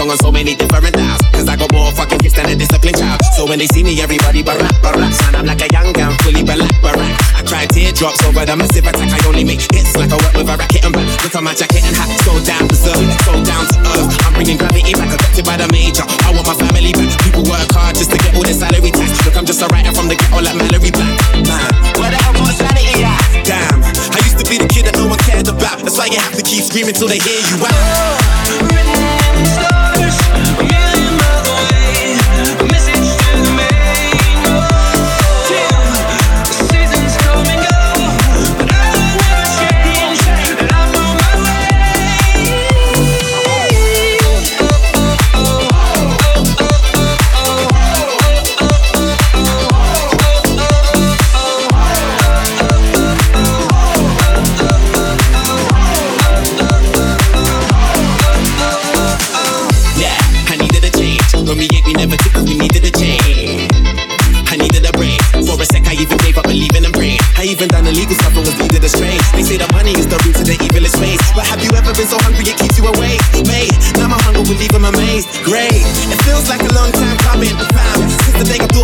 song on so many different dials. Cause I got more fucking gifts than a disciplined child. So when they see me, everybody barack, barack. Son, I'm like a young gun, fully black, barack. I cry teardrops over the Massive Attack. I only make hits like I work with a racket and back. Look at my jacket and hat, so down to earth, so down to earth. I'm bringing gravity back, adopted by the major. I want my family back. People work hard just to get all their salary tax. Look, I'm just a writer from the ghetto like Mallory Black. Man, where the hell my sanity at? Damn, I used to be the kid that no one cared about. That's why you have to keep screaming till they hear you out. Even gave up believing and praying. I even done illegal stuff and was needed as strange. They say that money is the root of the evilest ways. But have you ever been so hungry it keeps you awake? Mate, now my hunger will leave him amazed. Great, it feels like a long time coming. Fam, since the day I cunning.